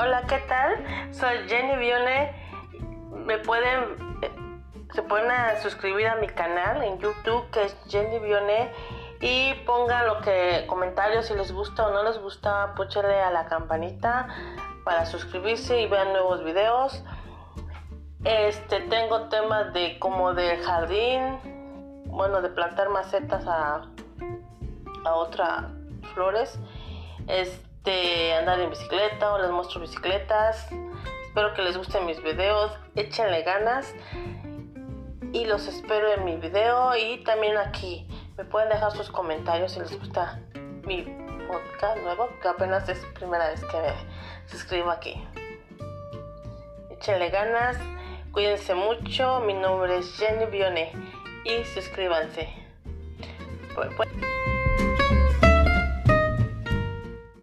Hola, ¿qué tal? Soy Jenny Vione. Me pueden, eh, se pueden suscribir a mi canal en YouTube que es Jenny Vione y pongan lo que comentarios si les gusta o no les gusta, púchale a la campanita para suscribirse y vean nuevos videos. Este tengo temas de como de jardín, bueno, de plantar macetas a a otras flores. Este, andar en bicicleta o les muestro bicicletas. Espero que les gusten mis videos. Échenle ganas. Y los espero en mi video y también aquí. Me pueden dejar sus comentarios si les gusta mi podcast nuevo, que apenas es primera vez que me suscribo aquí. Échenle ganas. Cuídense mucho. Mi nombre es Jenny Bione. Y suscríbanse.